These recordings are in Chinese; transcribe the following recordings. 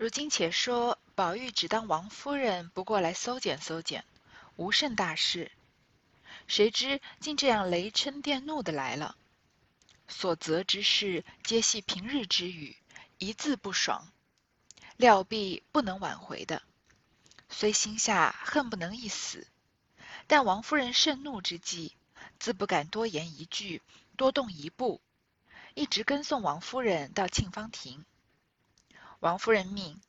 如今且说，宝玉只当王夫人不过来搜检搜检，无甚大事。谁知竟这样雷嗔电怒的来了，所责之事皆系平日之语，一字不爽，料必不能挽回的。虽心下恨不能一死，但王夫人盛怒之际，自不敢多言一句，多动一步，一直跟送王夫人到沁芳亭。王夫人命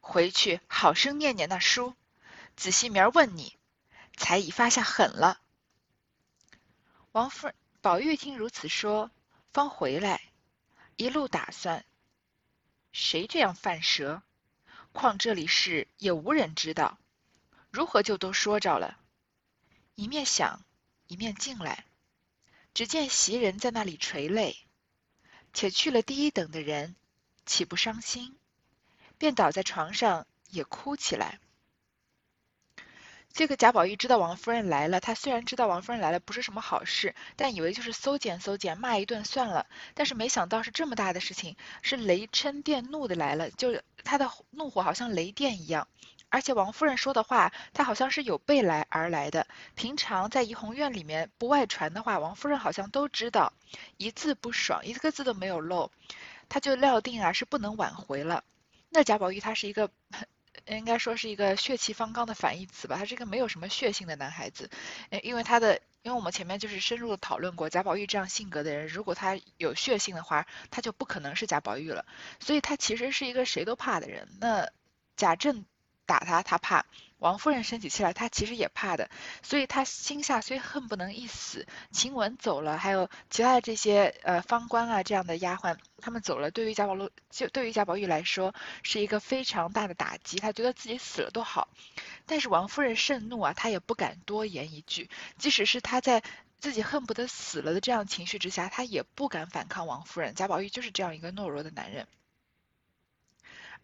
回去好生念念那书，仔细明儿问你，才已发下狠了。王夫人、宝玉听如此说，方回来，一路打算：谁这样犯舌？况这里事也无人知道，如何就都说着了？一面想，一面进来，只见袭人在那里垂泪，且去了第一等的人。岂不伤心？便倒在床上也哭起来。这个贾宝玉知道王夫人来了，他虽然知道王夫人来了不是什么好事，但以为就是搜检搜检，骂一顿算了。但是没想到是这么大的事情，是雷嗔电怒的来了，就他的怒火好像雷电一样。而且王夫人说的话，他好像是有备来而来的。平常在怡红院里面不外传的话，王夫人好像都知道，一字不爽，一个字都没有漏。他就料定啊是不能挽回了。那贾宝玉他是一个，应该说是一个血气方刚的反义词吧。他是一个没有什么血性的男孩子，因为他的，因为我们前面就是深入的讨论过，贾宝玉这样性格的人，如果他有血性的话，他就不可能是贾宝玉了。所以他其实是一个谁都怕的人。那贾政打他，他怕。王夫人生起气来，他其实也怕的，所以他心下虽恨不能一死，晴雯走了，还有其他的这些呃方官啊这样的丫鬟，他们走了，对于贾宝玉就对于贾宝玉来说是一个非常大的打击，他觉得自己死了都好。但是王夫人盛怒啊，他也不敢多言一句，即使是他在自己恨不得死了的这样情绪之下，他也不敢反抗王夫人。贾宝玉就是这样一个懦弱的男人。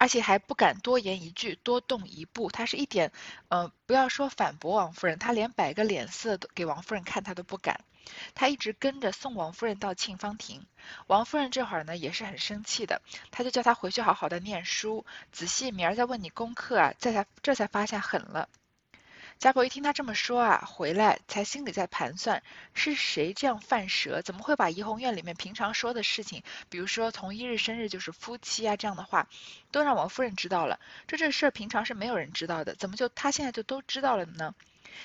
而且还不敢多言一句，多动一步。他是一点，嗯，不要说反驳王夫人，他连摆个脸色给王夫人看，他都不敢。他一直跟着送王夫人到沁芳亭。王夫人这会儿呢也是很生气的，他就叫他回去好好的念书，仔细明儿再问你功课啊，这才这才发下狠了。贾婆一听他这么说啊，回来才心里在盘算，是谁这样犯蛇？怎么会把怡红院里面平常说的事情，比如说从一日生日就是夫妻啊这样的话，都让王夫人知道了？这这事儿平常是没有人知道的，怎么就他现在就都知道了呢？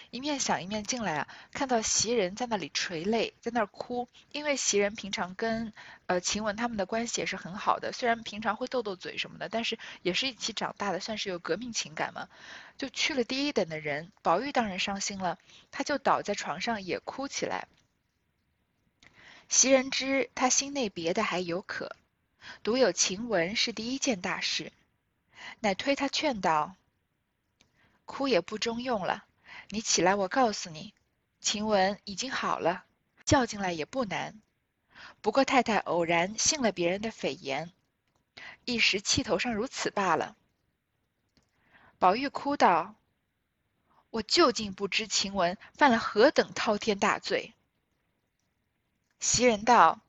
一面想一面进来啊，看到袭人在那里垂泪，在那儿哭。因为袭人平常跟呃晴雯他们的关系也是很好的，虽然平常会斗斗嘴什么的，但是也是一起长大的，算是有革命情感嘛。就去了第一等的人，宝玉当然伤心了，他就倒在床上也哭起来。袭人知他心内别的还有可，独有晴雯是第一件大事，乃推他劝道：“哭也不中用了。”你起来，我告诉你，晴雯已经好了，叫进来也不难。不过太太偶然信了别人的蜚言，一时气头上如此罢了。宝玉哭道：“我究竟不知晴雯犯了何等滔天大罪。”袭人道：“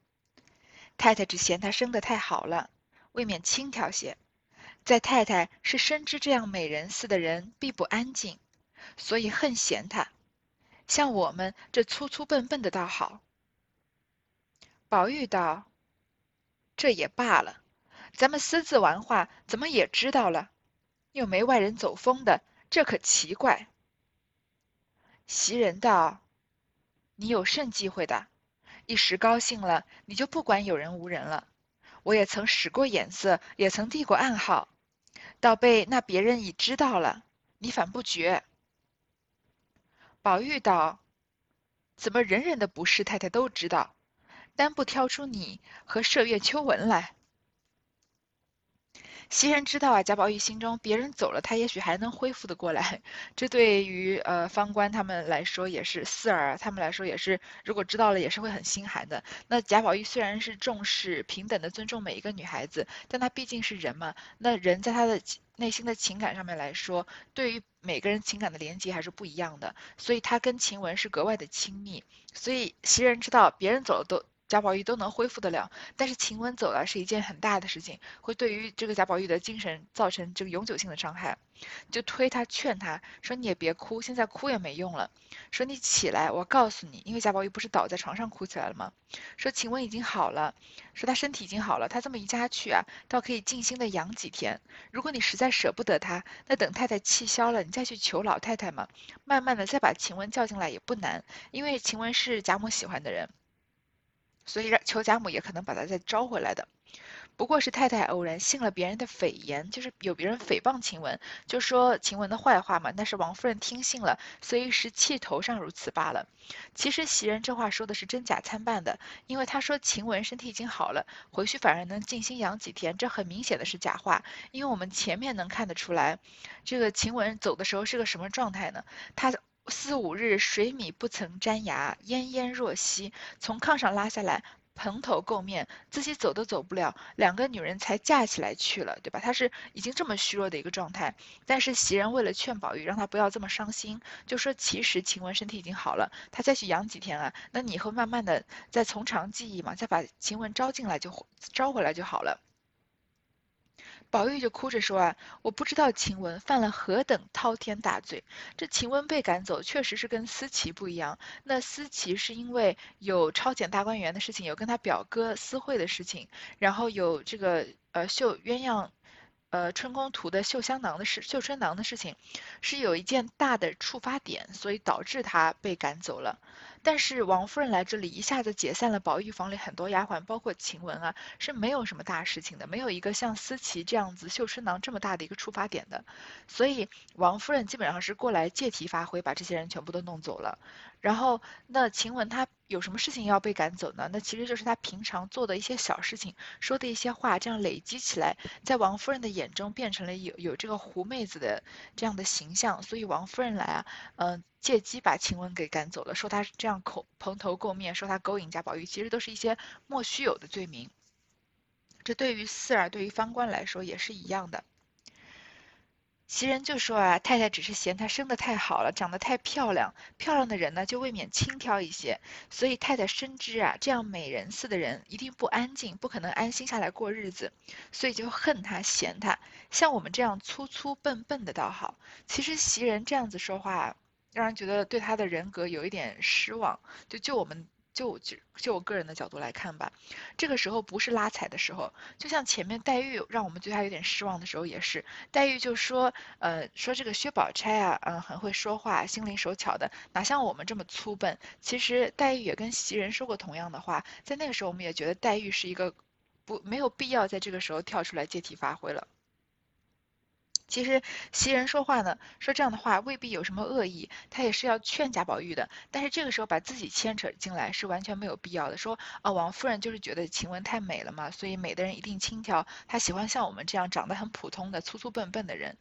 太太只嫌她生得太好了，未免轻佻些。在太太是深知这样美人似的人必不安静。”所以恨嫌他，像我们这粗粗笨笨的倒好。宝玉道：“这也罢了，咱们私自玩话，怎么也知道了？又没外人走风的，这可奇怪。”袭人道：“你有甚忌讳的？一时高兴了，你就不管有人无人了。我也曾使过眼色，也曾递过暗号，倒被那别人已知道了，你反不觉。”宝玉道：“怎么人人的不是太太都知道，单不挑出你和麝月、秋纹来？”袭人知道啊，贾宝玉心中别人走了，他也许还能恢复的过来。这对于呃方官他们来说也是四儿他们来说也是，如果知道了也是会很心寒的。那贾宝玉虽然是重视平等的尊重每一个女孩子，但他毕竟是人嘛。那人在他的内心的情感上面来说，对于每个人情感的连接还是不一样的。所以他跟晴雯是格外的亲密。所以袭人知道别人走了都贾宝玉都能恢复得了，但是晴雯走了是一件很大的事情，会对于这个贾宝玉的精神造成这个永久性的伤害。就推他劝他说：“你也别哭，现在哭也没用了。说你起来，我告诉你，因为贾宝玉不是倒在床上哭起来了吗？说晴雯已经好了，说他身体已经好了，他这么一家去啊，倒可以静心的养几天。如果你实在舍不得他，那等太太气消了，你再去求老太太嘛，慢慢的再把晴雯叫进来也不难，因为晴雯是贾母喜欢的人。”所以让求贾母也可能把他再招回来的，不过是太太偶然信了别人的诽言，就是有别人诽谤晴雯，就说晴雯的坏话嘛。但是王夫人听信了，所以是气头上如此罢了。其实袭人这话说的是真假参半的，因为她说晴雯身体已经好了，回去反而能静心养几天，这很明显的是假话。因为我们前面能看得出来，这个晴雯走的时候是个什么状态呢？她。四五日水米不曾沾牙，奄奄若息。从炕上拉下来，蓬头垢面，自己走都走不了。两个女人才架起来去了，对吧？她是已经这么虚弱的一个状态。但是袭人为了劝宝玉，让他不要这么伤心，就说其实晴雯身体已经好了，她再去养几天啊，那你以后慢慢的再从长计议嘛，再把晴雯招进来就招回来就好了。宝玉就哭着说啊，我不知道晴雯犯了何等滔天大罪。这晴雯被赶走，确实是跟思琪不一样。那思琪是因为有抄检大观园的事情，有跟他表哥私会的事情，然后有这个呃绣鸳鸯。呃，春宫图的绣香囊的事，绣春囊的事情，是有一件大的触发点，所以导致他被赶走了。但是王夫人来这里，一下子解散了宝玉房里很多丫鬟，包括晴雯啊，是没有什么大事情的，没有一个像思琪这样子绣春囊这么大的一个出发点的。所以王夫人基本上是过来借题发挥，把这些人全部都弄走了。然后那晴雯她有什么事情要被赶走呢？那其实就是她平常做的一些小事情，说的一些话，这样累积起来，在王夫人的眼中变成了有有这个狐妹子的这样的形象，所以王夫人来啊，嗯，借机把晴雯给赶走了，说她这样口蓬头垢面，说她勾引贾宝玉，其实都是一些莫须有的罪名。这对于四儿，对于方官来说也是一样的。袭人就说啊，太太只是嫌她生得太好了，长得太漂亮，漂亮的人呢就未免轻佻一些。所以太太深知啊，这样美人似的人一定不安静，不可能安心下来过日子，所以就恨她嫌她。像我们这样粗粗笨笨的倒好。其实袭人这样子说话，让人觉得对她的人格有一点失望。就就我们。就就就我个人的角度来看吧，这个时候不是拉踩的时候，就像前面黛玉让我们对她有点失望的时候也是，黛玉就说，呃，说这个薛宝钗啊，嗯，很会说话，心灵手巧的，哪像我们这么粗笨。其实黛玉也跟袭人说过同样的话，在那个时候我们也觉得黛玉是一个不没有必要在这个时候跳出来借题发挥了。其实袭人说话呢，说这样的话未必有什么恶意，他也是要劝贾宝玉的。但是这个时候把自己牵扯进来是完全没有必要的。说啊，王夫人就是觉得晴雯太美了嘛，所以美的人一定轻佻，她喜欢像我们这样长得很普通的粗粗笨笨的人。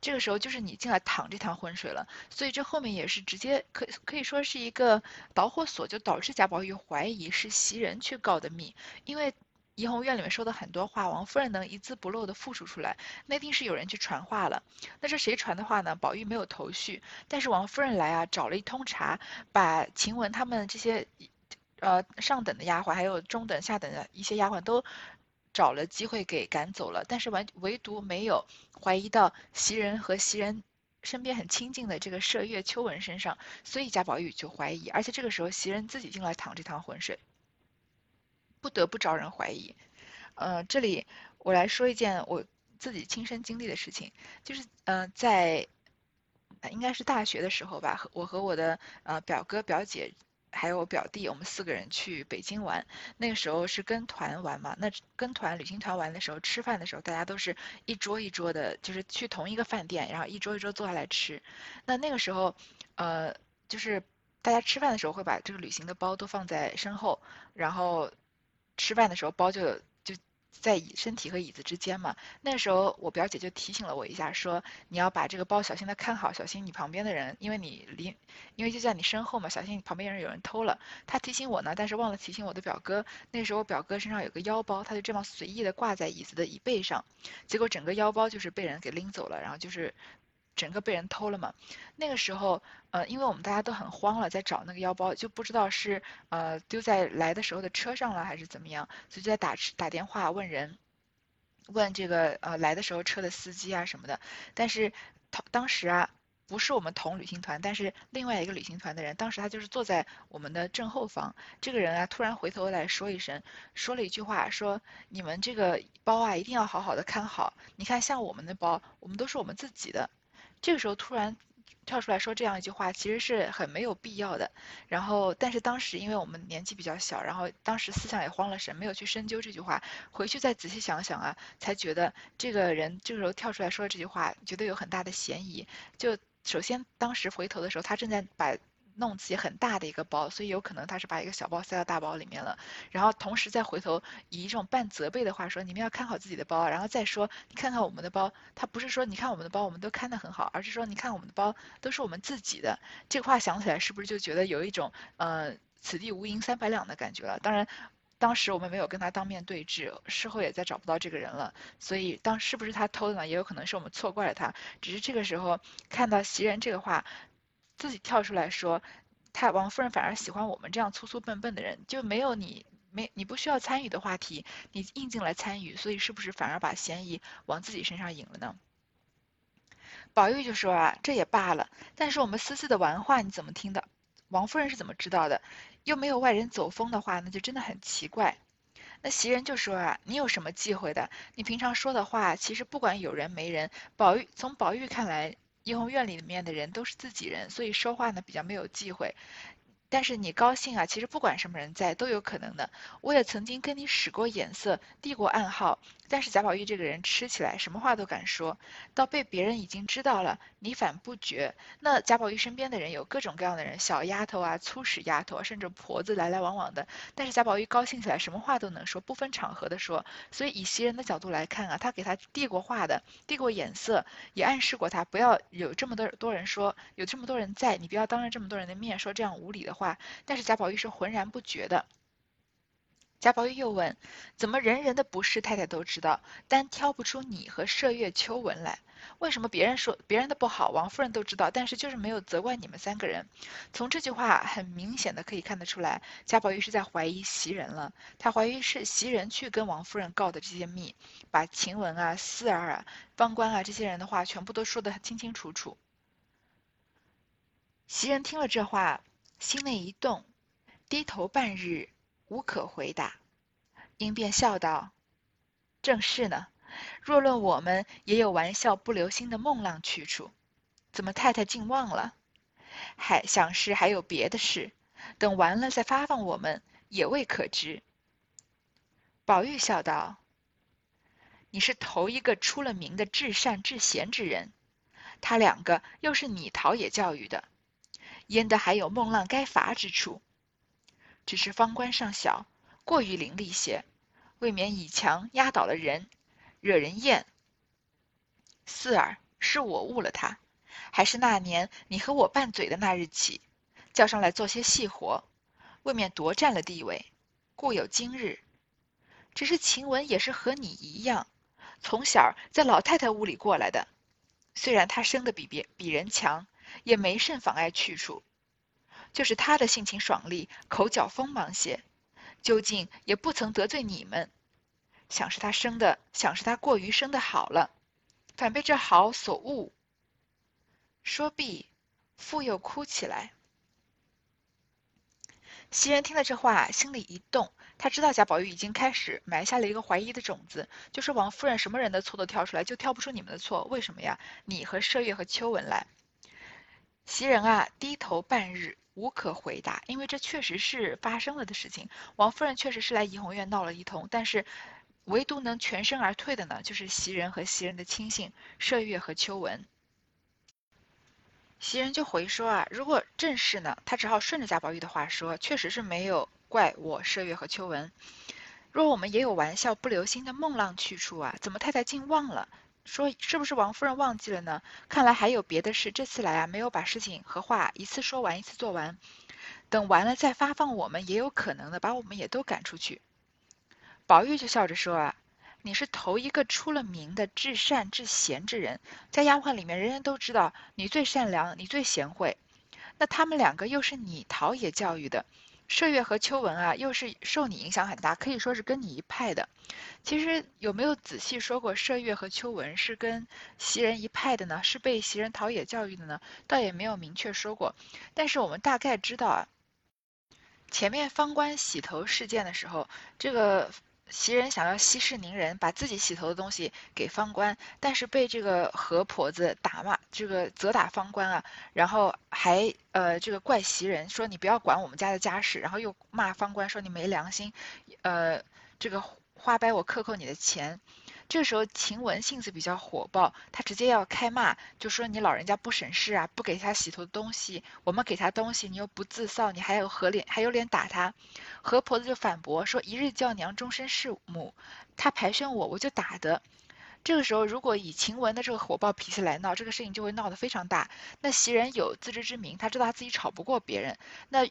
这个时候就是你进来淌这趟浑水了，所以这后面也是直接可可以说是一个导火索，就导致贾宝玉怀疑是袭人去告的密，因为。怡红院里面说的很多话，王夫人能一字不漏的复述出来，那一定是有人去传话了。那是谁传的话呢？宝玉没有头绪，但是王夫人来啊，找了一通查，把晴雯他们这些，呃上等的丫鬟，还有中等、下等的一些丫鬟都找了机会给赶走了，但是完唯独没有怀疑到袭人和袭人身边很亲近的这个麝月秋纹身上，所以贾宝玉就怀疑，而且这个时候袭人自己进来淌这趟浑水。不得不招人怀疑，呃，这里我来说一件我自己亲身经历的事情，就是呃，在应该是大学的时候吧，和我和我的呃表哥表姐还有我表弟，我们四个人去北京玩，那个时候是跟团玩嘛，那跟团旅行团玩的时候，吃饭的时候大家都是一桌一桌的，就是去同一个饭店，然后一桌一桌坐下来吃，那那个时候呃，就是大家吃饭的时候会把这个旅行的包都放在身后，然后。吃饭的时候包就就在椅身体和椅子之间嘛。那时候我表姐就提醒了我一下，说你要把这个包小心的看好，小心你旁边的人，因为你离，因为就在你身后嘛，小心你旁边人有人偷了。她提醒我呢，但是忘了提醒我的表哥。那时候我表哥身上有个腰包，他就这么随意的挂在椅子的椅背上，结果整个腰包就是被人给拎走了，然后就是。整个被人偷了嘛。那个时候，呃，因为我们大家都很慌了，在找那个腰包，就不知道是呃丢在来的时候的车上了还是怎么样，所以就在打打电话问人，问这个呃来的时候车的司机啊什么的。但是当当时啊。不是我们同旅行团，但是另外一个旅行团的人，当时他就是坐在我们的正后方。这个人啊，突然回头来说一声，说了一句话，说：“你们这个包啊，一定要好好的看好。你看，像我们的包，我们都是我们自己的。”这个时候突然跳出来说这样一句话，其实是很没有必要的。然后，但是当时因为我们年纪比较小，然后当时思想也慌了神，没有去深究这句话。回去再仔细想想啊，才觉得这个人这个时候跳出来说这句话，觉得有很大的嫌疑。就首先，当时回头的时候，他正在把弄自己很大的一个包，所以有可能他是把一个小包塞到大包里面了。然后同时再回头以一种半责备的话说：“你们要看好自己的包。”然后再说：“你看看我们的包。”他不是说“你看我们的包，我们都看得很好”，而是说：“你看我们的包都是我们自己的。”这个话想起来是不是就觉得有一种呃“此地无银三百两”的感觉了？当然。当时我们没有跟他当面对质，事后也再找不到这个人了，所以当是不是他偷的呢？也有可能是我们错怪了他。只是这个时候看到袭人这个话，自己跳出来说，他王夫人反而喜欢我们这样粗粗笨笨的人，就没有你没你不需要参与的话题，你硬进来参与，所以是不是反而把嫌疑往自己身上引了呢？宝玉就说啊，这也罢了，但是我们私自的玩话你怎么听的？王夫人是怎么知道的？又没有外人走风的话，那就真的很奇怪。那袭人就说啊，你有什么忌讳的？你平常说的话，其实不管有人没人，宝玉从宝玉看来，怡红院里面的人都是自己人，所以说话呢比较没有忌讳。但是你高兴啊，其实不管什么人在都有可能的。我也曾经跟你使过眼色，递过暗号，但是贾宝玉这个人吃起来什么话都敢说，到被别人已经知道了，你反不觉。那贾宝玉身边的人有各种各样的人，小丫头啊，粗使丫头，甚至婆子来来往往的。但是贾宝玉高兴起来，什么话都能说，不分场合的说。所以以袭人的角度来看啊，他给他递过话的，递过眼色，也暗示过他不要有这么多多人说，有这么多人在，你不要当着这么多人的面说这样无理的。话，话但是贾宝玉是浑然不觉的。贾宝玉又问：“怎么人人的不是太太都知道，单挑不出你和麝月、秋纹来？为什么别人说别人的不好，王夫人都知道，但是就是没有责怪你们三个人？”从这句话很明显的可以看得出来，贾宝玉是在怀疑袭人了。他怀疑是袭人去跟王夫人告的这些密，把晴雯啊、四儿啊、方官啊这些人的话全部都说得清清楚楚。袭人听了这话，心内一动，低头半日，无可回答。因便笑道：“正是呢。若论我们，也有玩笑不留心的梦浪去处，怎么太太竟忘了？还想是还有别的事，等完了再发放我们，也未可知。”宝玉笑道：“你是头一个出了名的至善至贤之人，他两个又是你陶冶教育的。”焉得还有孟浪该罚之处？只是方官尚小，过于伶俐些，未免以强压倒了人，惹人厌。四儿是我误了他，还是那年你和我拌嘴的那日起，叫上来做些细活，未免夺占了地位，故有今日。只是晴雯也是和你一样，从小在老太太屋里过来的，虽然她生的比别比人强。也没甚妨碍去处，就是他的性情爽利，口角锋芒些，究竟也不曾得罪你们。想是他生的，想是他过于生的好了，反被这好所误。说毕，复又哭起来。袭人听了这话，心里一动，他知道贾宝玉已经开始埋下了一个怀疑的种子，就是王夫人什么人的错都挑出来，就挑不出你们的错，为什么呀？你和麝月和秋纹来。袭人啊，低头半日无可回答，因为这确实是发生了的事情。王夫人确实是来怡红院闹了一通，但是唯独能全身而退的呢，就是袭人和袭人的亲信麝月和秋纹。袭人就回说啊，如果正是呢，他只好顺着贾宝玉的话说，确实是没有怪我麝月和秋纹。若我们也有玩笑不留心的梦浪去处啊，怎么太太竟忘了？说是不是王夫人忘记了呢？看来还有别的事。这次来啊，没有把事情和话一次说完，一次做完。等完了再发放我们，也有可能的，把我们也都赶出去。宝玉就笑着说啊，你是头一个出了名的至善至贤之人，在丫鬟里面，人人都知道你最善良，你最贤惠。那他们两个又是你陶冶教育的，麝月和秋纹啊，又是受你影响很大，可以说是跟你一派的。其实有没有仔细说过麝月和秋纹是跟袭人一派的呢？是被袭人陶冶教育的呢？倒也没有明确说过。但是我们大概知道啊，前面方官洗头事件的时候，这个。袭人想要息事宁人，把自己洗头的东西给方官，但是被这个何婆子打骂，这个责打方官啊，然后还呃这个怪袭人说你不要管我们家的家事，然后又骂方官说你没良心，呃这个花白我克扣你的钱。这个时候晴雯性子比较火爆，她直接要开骂，就说你老人家不省事啊，不给他洗头的东西，我们给他东西，你又不自扫，你还有何脸还有脸打他？何婆子就反驳说一日叫娘，终身是母，他排宣我，我就打的。这个时候如果以晴雯的这个火爆脾气来闹，这个事情就会闹得非常大。那袭人有自知之明，他知道他自己吵不过别人。那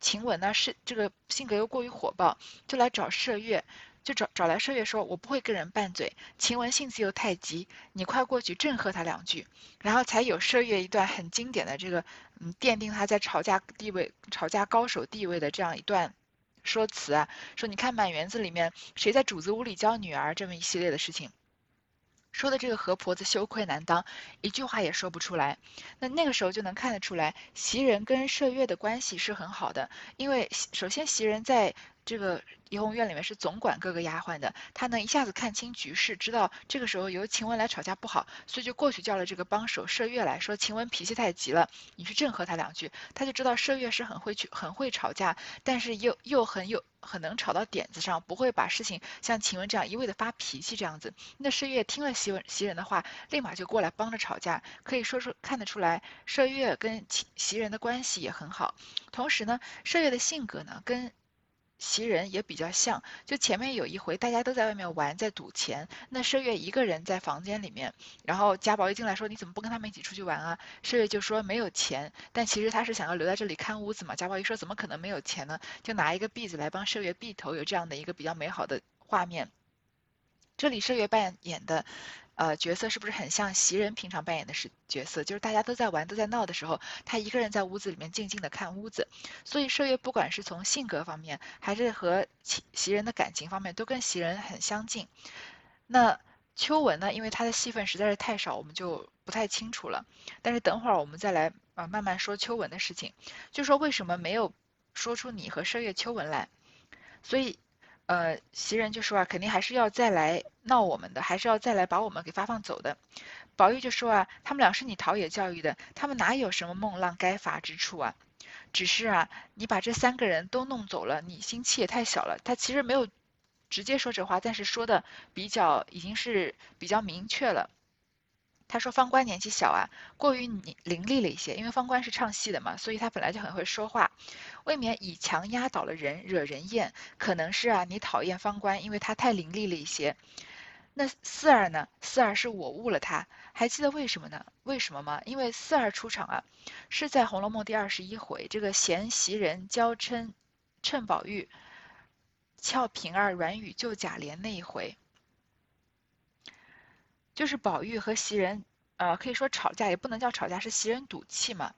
晴雯呢是这个性格又过于火爆，就来找麝月。就找找来麝月说：“我不会跟人拌嘴。”晴雯性子又太急，你快过去震喝他两句，然后才有麝月一段很经典的这个，嗯，奠定他在吵架地位、吵架高手地位的这样一段说辞啊，说你看满园子里面谁在主子屋里教女儿这么一系列的事情。说的这个何婆子羞愧难当，一句话也说不出来。那那个时候就能看得出来，袭人跟麝月的关系是很好的。因为首先袭人在这个怡红院里面是总管各个丫鬟的，她能一下子看清局势，知道这个时候由晴雯来吵架不好，所以就过去叫了这个帮手麝月来说，晴雯脾气太急了，你去正和她两句。他就知道麝月是很会去很会吵架，但是又又很有。很能吵到点子上，不会把事情像晴雯这样一味的发脾气这样子。那麝月听了袭人袭人的话，立马就过来帮着吵架，可以说出看得出来，麝月跟袭人的关系也很好。同时呢，麝月的性格呢跟。袭人也比较像，就前面有一回，大家都在外面玩，在赌钱，那麝月一个人在房间里面，然后贾宝玉进来说：“你怎么不跟他们一起出去玩啊？”麝月就说：“没有钱。”但其实他是想要留在这里看屋子嘛。贾宝玉说：“怎么可能没有钱呢？”就拿一个篦子来帮麝月篦头，有这样的一个比较美好的画面。这里麝月扮演的。呃，角色是不是很像袭人平常扮演的是角色？就是大家都在玩、都在闹的时候，他一个人在屋子里面静静的看屋子。所以麝月不管是从性格方面，还是和袭人的感情方面，都跟袭人很相近。那秋纹呢？因为他的戏份实在是太少，我们就不太清楚了。但是等会儿我们再来啊，慢慢说秋纹的事情。就说为什么没有说出你和麝月、秋纹来？所以。呃，袭人就说啊，肯定还是要再来闹我们的，还是要再来把我们给发放走的。宝玉就说啊，他们俩是你陶冶教育的，他们哪有什么孟浪该罚之处啊？只是啊，你把这三个人都弄走了，你心气也太小了。他其实没有直接说这话，但是说的比较已经是比较明确了。他说方官年纪小啊，过于伶伶俐了一些，因为方官是唱戏的嘛，所以他本来就很会说话，未免以强压倒了人，惹人厌。可能是啊，你讨厌方官，因为他太伶俐了一些。那四儿呢？四儿是我误了他，还记得为什么呢？为什么吗？因为四儿出场啊，是在《红楼梦》第二十一回，这个嫌袭人娇嗔趁宝玉俏平儿软语救贾琏那一回。就是宝玉和袭人，呃，可以说吵架，也不能叫吵架，是袭人赌气嘛。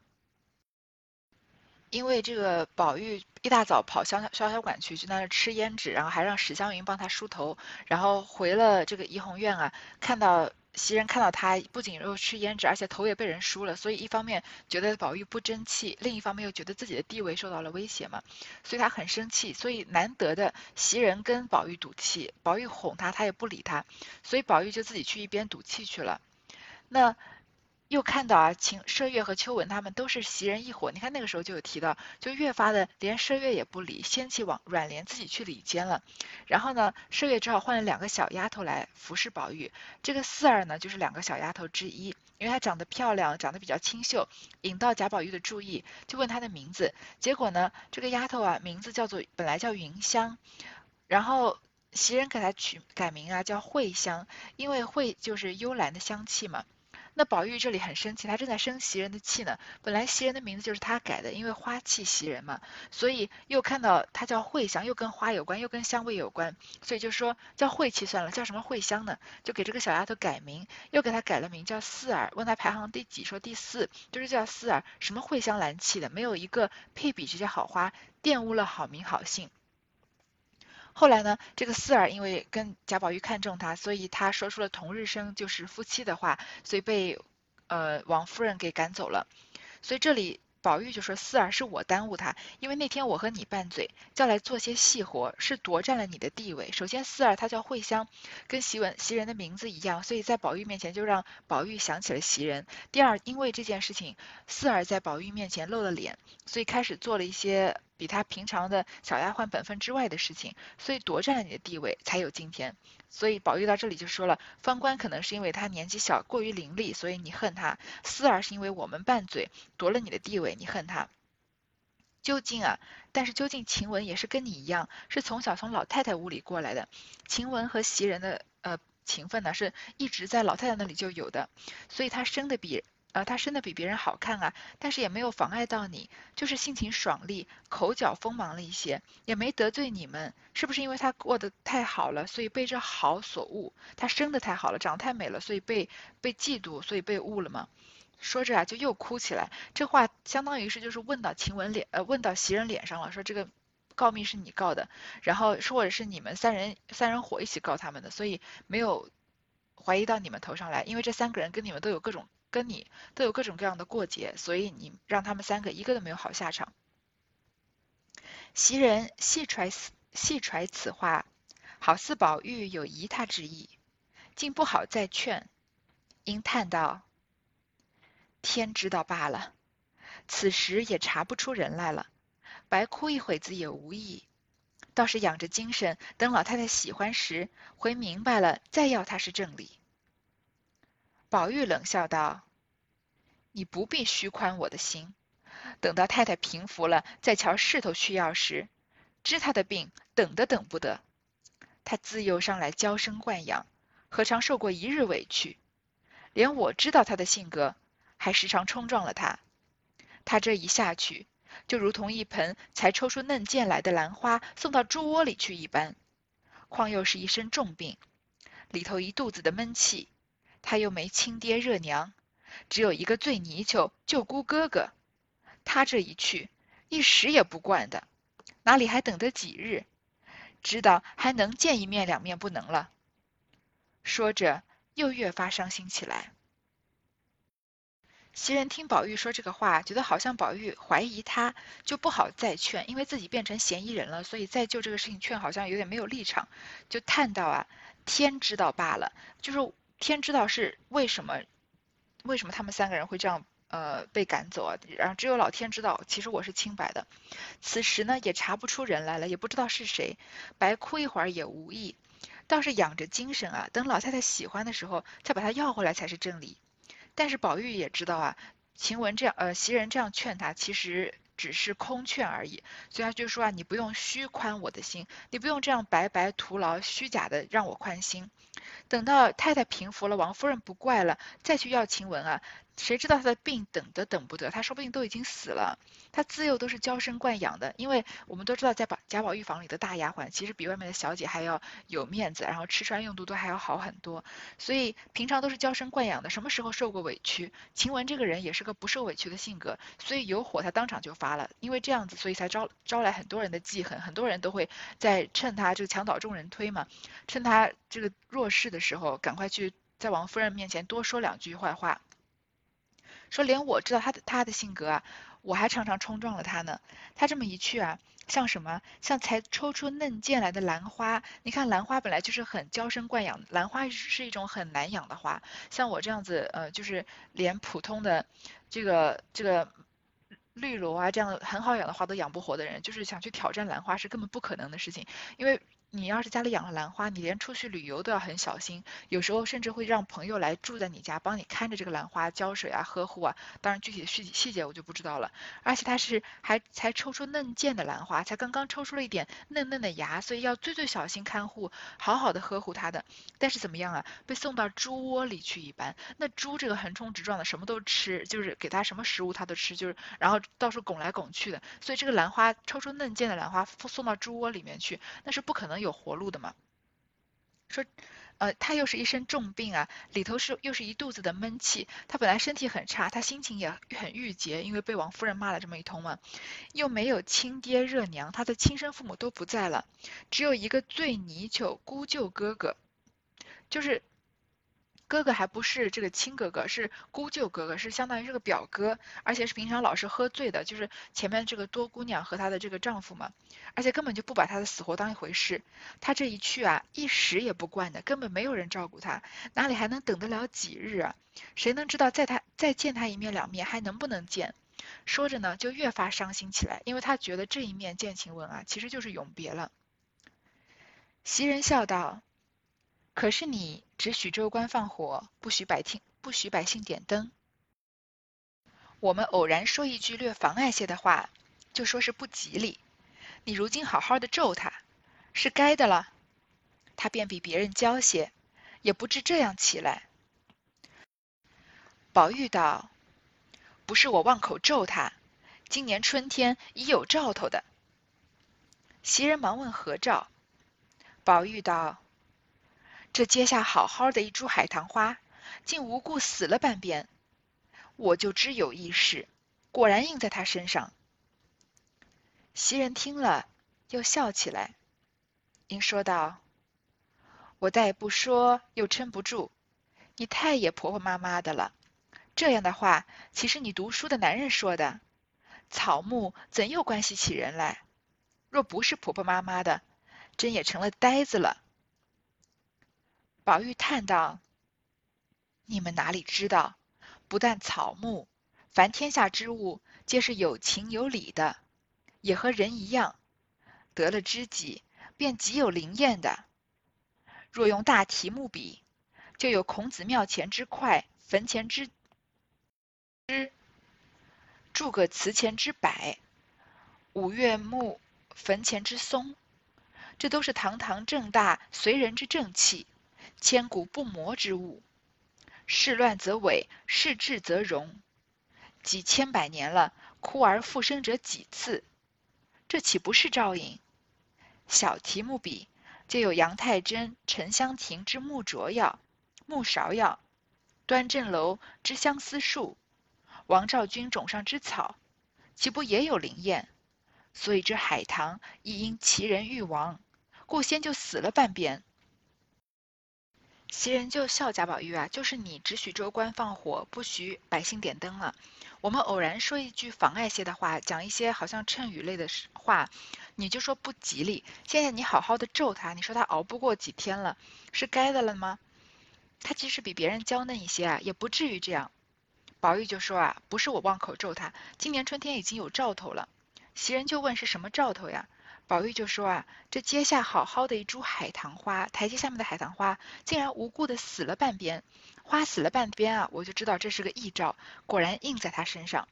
因为这个宝玉一大早跑潇潇潇潇馆去，就在那吃胭脂，然后还让史湘云帮他梳头，然后回了这个怡红院啊，看到。袭人看到他不仅又吃胭脂，而且头也被人梳了，所以一方面觉得宝玉不争气，另一方面又觉得自己的地位受到了威胁嘛，所以他很生气。所以难得的袭人跟宝玉赌气，宝玉哄他，他也不理他，所以宝玉就自己去一边赌气去了。那。又看到啊，秦麝月和秋纹他们都是袭人一伙。你看那个时候就有提到，就越发的连麝月也不理，掀起往软帘自己去里间了。然后呢，麝月只好换了两个小丫头来服侍宝玉。这个四儿呢，就是两个小丫头之一，因为她长得漂亮，长得比较清秀，引到贾宝玉的注意，就问她的名字。结果呢，这个丫头啊，名字叫做本来叫云香，然后袭人给她取改名啊，叫慧香，因为慧就是幽兰的香气嘛。那宝玉这里很生气，他正在生袭人的气呢。本来袭人的名字就是他改的，因为花气袭人嘛，所以又看到他叫惠香，又跟花有关，又跟香味有关，所以就说叫惠气算了，叫什么惠香呢？就给这个小丫头改名，又给她改了名叫四儿，问她排行第几，说第四，就是叫四儿，什么惠香兰气的，没有一个配比这些好花，玷污了好名好姓。后来呢，这个四儿因为跟贾宝玉看中他，所以他说出了同日生就是夫妻的话，所以被呃王夫人给赶走了。所以这里宝玉就说四儿是我耽误他，因为那天我和你拌嘴，叫来做些细活，是夺占了你的地位。首先四儿她叫慧香，跟袭文袭人的名字一样，所以在宝玉面前就让宝玉想起了袭人。第二，因为这件事情，四儿在宝玉面前露了脸，所以开始做了一些。比他平常的小丫鬟本分之外的事情，所以夺占了你的地位，才有今天。所以宝玉到这里就说了，方官可能是因为他年纪小，过于伶俐，所以你恨他；思儿是因为我们拌嘴，夺了你的地位，你恨他。究竟啊，但是究竟晴雯也是跟你一样，是从小从老太太屋里过来的。晴雯和袭人的呃情分呢，是一直在老太太那里就有的，所以她生的比。呃，他生的比别人好看啊，但是也没有妨碍到你，就是性情爽利，口角锋芒了一些，也没得罪你们，是不是因为他过得太好了，所以被这好所误？他生的太好了，长得太美了，所以被被嫉妒，所以被误了吗？说着啊，就又哭起来。这话相当于是就是问到晴雯脸，呃，问到袭人脸上了，说这个告密是你告的，然后或者是你们三人三人伙一起告他们的，所以没有怀疑到你们头上来，因为这三个人跟你们都有各种。跟你都有各种各样的过节，所以你让他们三个一个都没有好下场。袭人细揣细揣此话，好似宝玉有疑他之意，竟不好再劝，因叹道：“天知道罢了，此时也查不出人来了，白哭一会子也无益，倒是养着精神，等老太太喜欢时，回明白了再要他是正理。”宝玉冷笑道：“你不必虚宽我的心，等到太太平服了，再瞧势头去要时，知他的病，等都等不得。他自幼上来娇生惯养，何尝受过一日委屈？连我知道他的性格，还时常冲撞了他。他这一下去，就如同一盆才抽出嫩剑来的兰花送到猪窝里去一般。况又是一身重病，里头一肚子的闷气。”他又没亲爹热娘，只有一个最泥鳅舅姑哥哥。他这一去，一时也不惯的，哪里还等得几日？知道还能见一面两面不能了。说着，又越发伤心起来。袭人听宝玉说这个话，觉得好像宝玉怀疑他，就不好再劝，因为自己变成嫌疑人了，所以再就这个事情劝，好像有点没有立场，就叹道啊：“天知道罢了。”就是。天知道是为什么，为什么他们三个人会这样呃被赶走啊？然后只有老天知道，其实我是清白的。此时呢也查不出人来了，也不知道是谁，白哭一会儿也无益，倒是养着精神啊，等老太太喜欢的时候再把她要回来才是正理。但是宝玉也知道啊，晴雯这样呃袭人这样劝他，其实只是空劝而已，所以他就说啊，你不用虚宽我的心，你不用这样白白徒劳虚假的让我宽心。等到太太平服了，王夫人不怪了，再去要晴雯啊。谁知道他的病等得等不得，他说不定都已经死了。他自幼都是娇生惯养的，因为我们都知道在宝贾宝玉房里的大丫鬟，其实比外面的小姐还要有面子，然后吃穿用度都还要好很多。所以平常都是娇生惯养的，什么时候受过委屈？晴雯这个人也是个不受委屈的性格，所以有火他当场就发了。因为这样子，所以才招招来很多人的记恨，很多人都会在趁他这个墙倒众人推嘛，趁他这个弱势的时候，赶快去在王夫人面前多说两句坏话。说连我知道他的他的性格啊，我还常常冲撞了他呢。他这么一去啊，像什么？像才抽出嫩剑来的兰花。你看兰花本来就是很娇生惯养，兰花是一种很难养的花。像我这样子，呃，就是连普通的这个这个绿萝啊这样很好养的花都养不活的人，就是想去挑战兰花是根本不可能的事情。因为你要是家里养了兰花，你连出去旅游都要很小心，有时候甚至会让朋友来住在你家，帮你看着这个兰花，浇水啊，呵护啊。当然具体的细细节我就不知道了。而且它是还才抽出嫩剑的兰花，才刚刚抽出了一点嫩嫩的芽，所以要最最小心看护，好好的呵护它的。但是怎么样啊？被送到猪窝里去一般。那猪这个横冲直撞的，什么都吃，就是给它什么食物它都吃，就是然后到处拱来拱去的。所以这个兰花抽出嫩剑的兰花送到猪窝里面去，那是不可能。有活路的嘛？说，呃，他又是一身重病啊，里头是又是一肚子的闷气。他本来身体很差，他心情也很郁结，因为被王夫人骂了这么一通嘛。又没有亲爹热娘，他的亲生父母都不在了，只有一个醉泥鳅姑舅哥哥，就是。哥哥还不是这个亲哥哥，是姑舅哥哥，是相当于是个表哥，而且是平常老是喝醉的，就是前面这个多姑娘和她的这个丈夫嘛，而且根本就不把她的死活当一回事。她这一去啊，一时也不惯的，根本没有人照顾她，哪里还能等得了几日啊？谁能知道再他再见他一面两面还能不能见？说着呢，就越发伤心起来，因为他觉得这一面见晴雯啊，其实就是永别了。袭人笑道。可是你只许州官放火，不许百姓不许百姓点灯。我们偶然说一句略妨碍些的话，就说是不吉利。你如今好好的咒他，是该的了。他便比别人娇些，也不至这样起来。宝玉道：“不是我妄口咒他，今年春天已有兆头的。”袭人忙问何兆，宝玉道。这阶下好好的一株海棠花，竟无故死了半边，我就知有异事，果然印在他身上。袭人听了，又笑起来，因说道：“我再不说，又撑不住，你太也婆婆妈妈的了。这样的话，岂是你读书的男人说的？草木怎又关系起人来？若不是婆婆妈妈的，真也成了呆子了。”宝玉叹道：“你们哪里知道？不但草木，凡天下之物，皆是有情有理的，也和人一样。得了知己，便极有灵验的。若用大题目比，就有孔子庙前之快，坟前之之，诸葛祠前之柏，五岳木坟前之松，这都是堂堂正大随人之正气。”千古不磨之物，事乱则萎，事治则荣。几千百年了，枯而复生者几次？这岂不是照应？小题目比，就有杨太真、沉香亭之木拙药、木芍药，端正楼之相思树，王昭君冢上之草，岂不也有灵验？所以这海棠亦因其人欲亡，故先就死了半边。袭人就笑贾宝玉啊，就是你只许州官放火，不许百姓点灯了。我们偶然说一句妨碍些的话，讲一些好像谶语类的话，你就说不吉利。现在你好好的咒他，你说他熬不过几天了，是该的了吗？他即使比别人娇嫩一些啊，也不至于这样。宝玉就说啊，不是我妄口咒他，今年春天已经有兆头了。袭人就问是什么兆头呀？宝玉就说啊，这阶下好好的一株海棠花，台阶下面的海棠花竟然无故的死了半边，花死了半边啊，我就知道这是个异兆，果然印在他身上。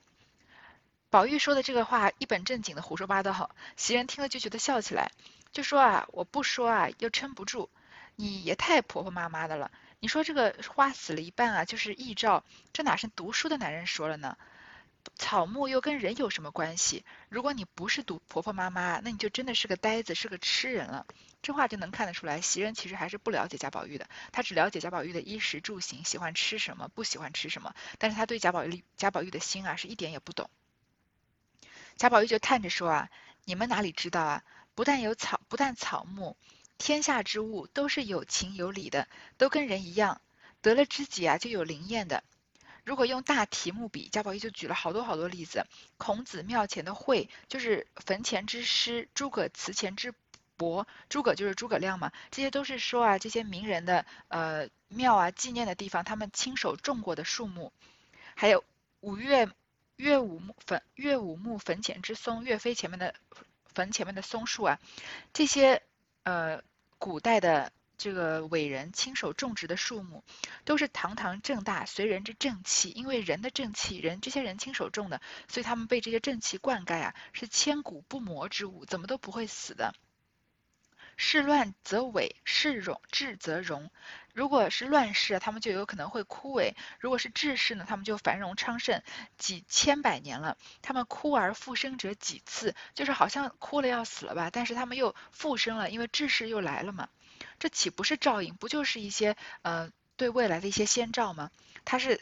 宝玉说的这个话一本正经的胡说八道，袭人听了就觉得笑起来，就说啊，我不说啊又撑不住，你也太婆婆妈妈的了。你说这个花死了一半啊，就是异兆，这哪是读书的男人说了呢？草木又跟人有什么关系？如果你不是读婆婆妈妈，那你就真的是个呆子，是个痴人了。这话就能看得出来，袭人其实还是不了解贾宝玉的，她只了解贾宝玉的衣食住行，喜欢吃什么，不喜欢吃什么。但是她对贾宝玉贾宝玉的心啊，是一点也不懂。贾宝玉就叹着说啊，你们哪里知道啊？不但有草，不但草木，天下之物都是有情有理的，都跟人一样，得了知己啊，就有灵验的。如果用大题目比，贾宝玉就举了好多好多例子。孔子庙前的会，就是坟前之诗；诸葛祠前之帛，诸葛就是诸葛亮嘛。这些都是说啊，这些名人的呃庙啊，纪念的地方，他们亲手种过的树木。还有五岳岳武墓坟岳武墓坟前之松，岳飞前面的坟前面的松树啊，这些。呃古代的这个伟人亲手种植的树木，都是堂堂正大，随人之正气。因为人的正气，人这些人亲手种的，所以他们被这些正气灌溉啊，是千古不磨之物，怎么都不会死的。事乱则萎，事荣治则荣。如果是乱世，他们就有可能会枯萎；如果是治世呢，他们就繁荣昌盛。几千百年了，他们枯而复生者几次，就是好像枯了要死了吧，但是他们又复生了，因为治世又来了嘛。这岂不是照应？不就是一些呃对未来的一些先兆吗？他是。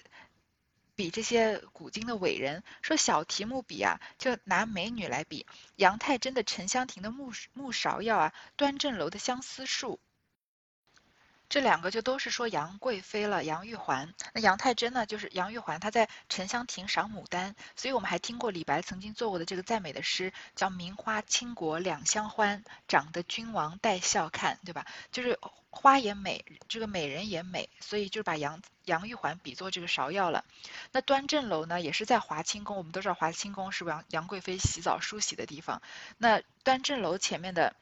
比这些古今的伟人说小题目比啊，就拿美女来比，杨太真的沉香亭的木木芍药啊，端正楼的相思树，这两个就都是说杨贵妃了，杨玉环。那杨太真呢，就是杨玉环，她在沉香亭赏牡丹，所以我们还听过李白曾经做过的这个赞美的诗，叫“名花倾国两相欢，长得君王带笑看”，对吧？就是花也美，这个美人也美，所以就把杨。杨玉环比作这个芍药了，那端正楼呢，也是在华清宫。我们都知道华清宫是杨杨贵妃洗澡梳洗的地方。那端正楼前面的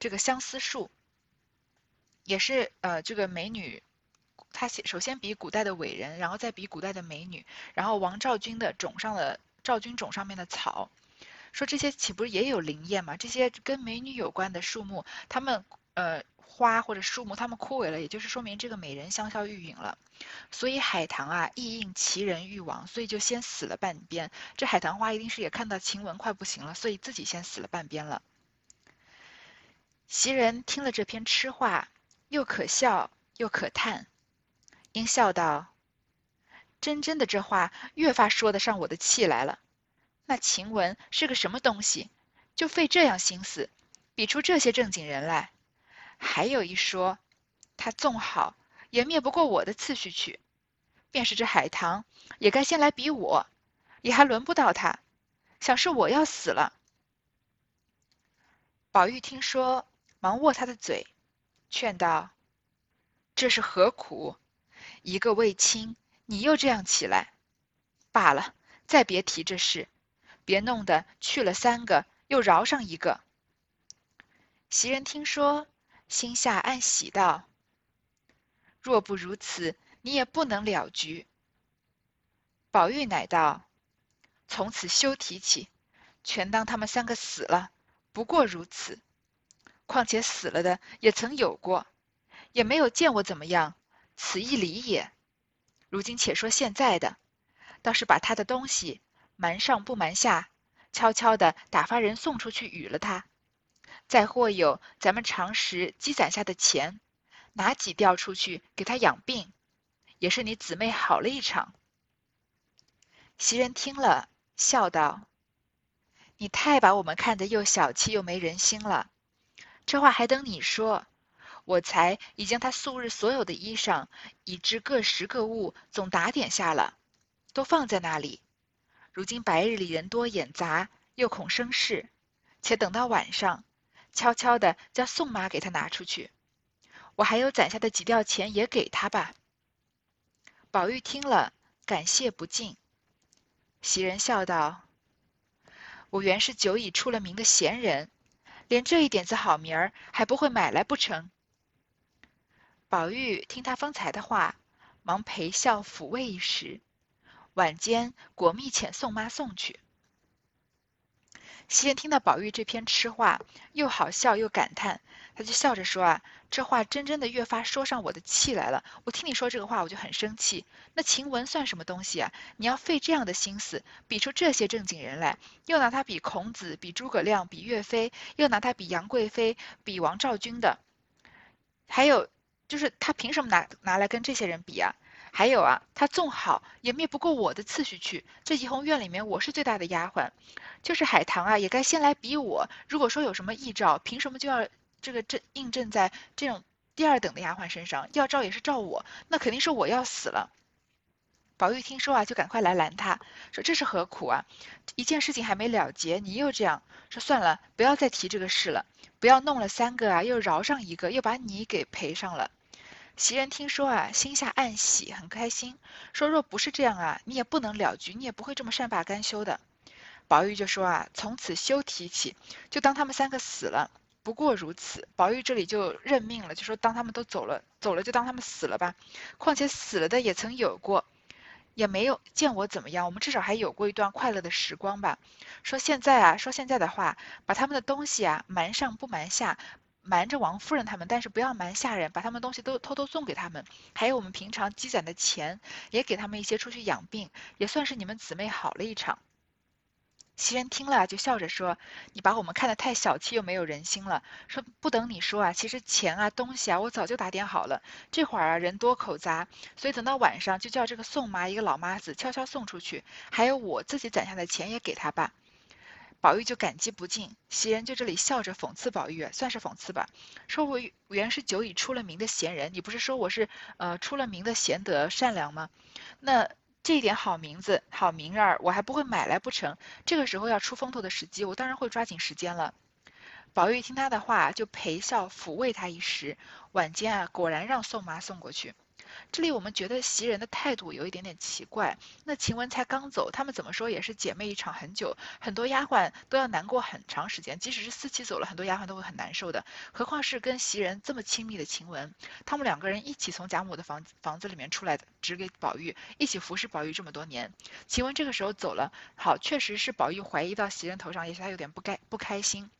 这个相思树，也是呃这个美女，她先首先比古代的伟人，然后再比古代的美女，然后王昭君的冢上的昭君冢上面的草，说这些岂不是也有灵验吗？这些跟美女有关的树木，他们呃。花或者树木，它们枯萎了，也就是说明这个美人香消玉殒了。所以海棠啊，亦应其人欲亡，所以就先死了半边。这海棠花一定是也看到晴雯快不行了，所以自己先死了半边了。袭人听了这篇痴话，又可笑又可叹，应笑道：“真真的这话越发说得上我的气来了。那晴雯是个什么东西，就费这样心思，比出这些正经人来。”还有一说，他纵好也灭不过我的次序去，便是这海棠也该先来比我，也还轮不到他，想是我要死了。宝玉听说，忙握他的嘴，劝道：“这是何苦？一个未亲，你又这样起来，罢了，再别提这事，别弄得去了三个，又饶上一个。”袭人听说。心下暗喜道：“若不如此，你也不能了局。”宝玉乃道：“从此休提起，全当他们三个死了，不过如此。况且死了的也曾有过，也没有见我怎么样，此一理也。如今且说现在的，倒是把他的东西瞒上不瞒下，悄悄的打发人送出去与了他。”再或有咱们常时积攒下的钱，拿几吊出去给他养病，也是你姊妹好了一场。袭人听了，笑道：“你太把我们看得又小气又没人心了。这话还等你说，我才已将他素日所有的衣裳，以至各食各物，总打点下了，都放在那里。如今白日里人多眼杂，又恐生事，且等到晚上。”悄悄的叫宋妈给他拿出去，我还有攒下的几吊钱也给他吧。宝玉听了，感谢不尽。袭人笑道：“我原是久已出了名的闲人，连这一点子好名儿还不会买来不成？”宝玉听他方才的话，忙陪笑抚慰一时，晚间果密遣宋妈送去。袭人听到宝玉这篇痴话，又好笑又感叹，他就笑着说：“啊，这话真真的越发说上我的气来了。我听你说这个话，我就很生气。那晴雯算什么东西啊？你要费这样的心思，比出这些正经人来，又拿他比孔子，比诸葛亮，比岳飞，又拿他比杨贵妃，比王昭君的，还有就是他凭什么拿拿来跟这些人比啊？还有啊，他纵好也灭不过我的次序去。这怡红院里面，我是最大的丫鬟。”就是海棠啊，也该先来比我。如果说有什么异兆，凭什么就要这个正印证在这种第二等的丫鬟身上？要照也是照我，那肯定是我要死了。宝玉听说啊，就赶快来拦他，说这是何苦啊？一件事情还没了结，你又这样说，算了，不要再提这个事了。不要弄了三个啊，又饶上一个，又把你给赔上了。袭人听说啊，心下暗喜，很开心，说若不是这样啊，你也不能了局，你也不会这么善罢甘休的。宝玉就说啊，从此休提起，就当他们三个死了，不过如此。宝玉这里就认命了，就说当他们都走了，走了就当他们死了吧。况且死了的也曾有过，也没有见我怎么样，我们至少还有过一段快乐的时光吧。说现在啊，说现在的话，把他们的东西啊瞒上不瞒下。瞒着王夫人他们，但是不要瞒下人，把他们东西都偷偷送给他们。还有我们平常积攒的钱，也给他们一些出去养病，也算是你们姊妹好了一场。袭人听了就笑着说：“你把我们看得太小气又没有人心了。”说不等你说啊，其实钱啊东西啊我早就打点好了。这会儿啊人多口杂，所以等到晚上就叫这个宋妈一个老妈子悄悄送出去。还有我自己攒下的钱也给他吧。宝玉就感激不尽，袭人就这里笑着讽刺宝玉，算是讽刺吧，说我原是久已出了名的贤人，你不是说我是呃出了名的贤德善良吗？那这一点好名字好名儿，我还不会买来不成？这个时候要出风头的时机，我当然会抓紧时间了。宝玉听他的话，就陪笑抚慰他一时，晚间啊，果然让宋妈送过去。这里我们觉得袭人的态度有一点点奇怪。那晴雯才刚走，他们怎么说也是姐妹一场很久，很多丫鬟都要难过很长时间。即使是四七走了，很多丫鬟都会很难受的。何况是跟袭人这么亲密的晴雯，他们两个人一起从贾母的房房子里面出来的，指给宝玉，一起服侍宝玉这么多年。晴雯这个时候走了，好，确实是宝玉怀疑到袭人头上，也许他有点不该不开心。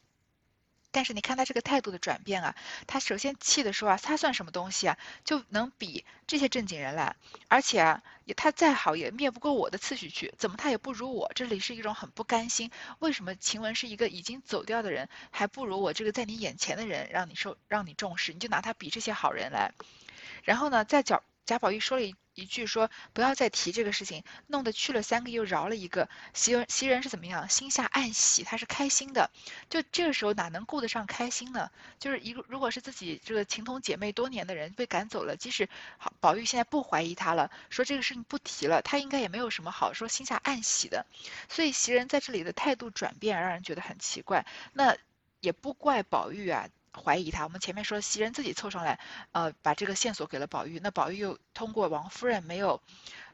但是你看他这个态度的转变啊，他首先气的说啊，他算什么东西啊，就能比这些正经人来？而且啊，他再好也灭不过我的次序去，怎么他也不如我？这里是一种很不甘心。为什么晴雯是一个已经走掉的人，还不如我这个在你眼前的人让你受让你重视？你就拿他比这些好人来。然后呢，在贾贾宝玉说了一。一句说不要再提这个事情，弄得去了三个又饶了一个。袭人袭人是怎么样？心下暗喜，她是开心的。就这个时候哪能顾得上开心呢？就是一个如果是自己这个情同姐妹多年的人被赶走了，即使好宝玉现在不怀疑他了，说这个事情不提了，他应该也没有什么好说心下暗喜的。所以袭人在这里的态度转变让人觉得很奇怪。那也不怪宝玉啊。怀疑他，我们前面说袭人自己凑上来，呃，把这个线索给了宝玉，那宝玉又通过王夫人没有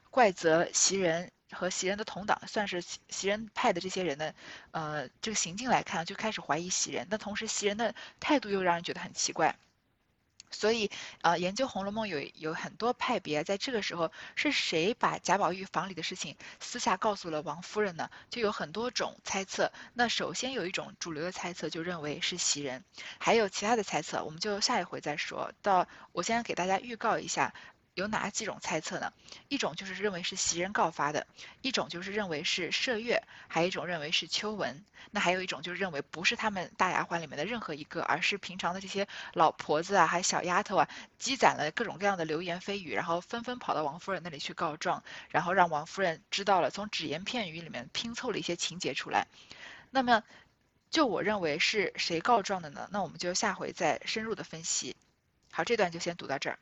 怪责袭人和袭人的同党，算是袭人派的这些人的，呃，这个行径来看，就开始怀疑袭人。那同时袭人的态度又让人觉得很奇怪。所以，呃，研究《红楼梦》有有很多派别，在这个时候是谁把贾宝玉房里的事情私下告诉了王夫人呢？就有很多种猜测。那首先有一种主流的猜测，就认为是袭人，还有其他的猜测，我们就下一回再说到。我先给大家预告一下。有哪几种猜测呢？一种就是认为是袭人告发的，一种就是认为是麝月，还有一种认为是秋纹，那还有一种就是认为不是他们大丫鬟里面的任何一个，而是平常的这些老婆子啊，还小丫头啊，积攒了各种各样的流言蜚语，然后纷纷跑到王夫人那里去告状，然后让王夫人知道了，从只言片语里面拼凑了一些情节出来。那么，就我认为是谁告状的呢？那我们就下回再深入的分析。好，这段就先读到这儿。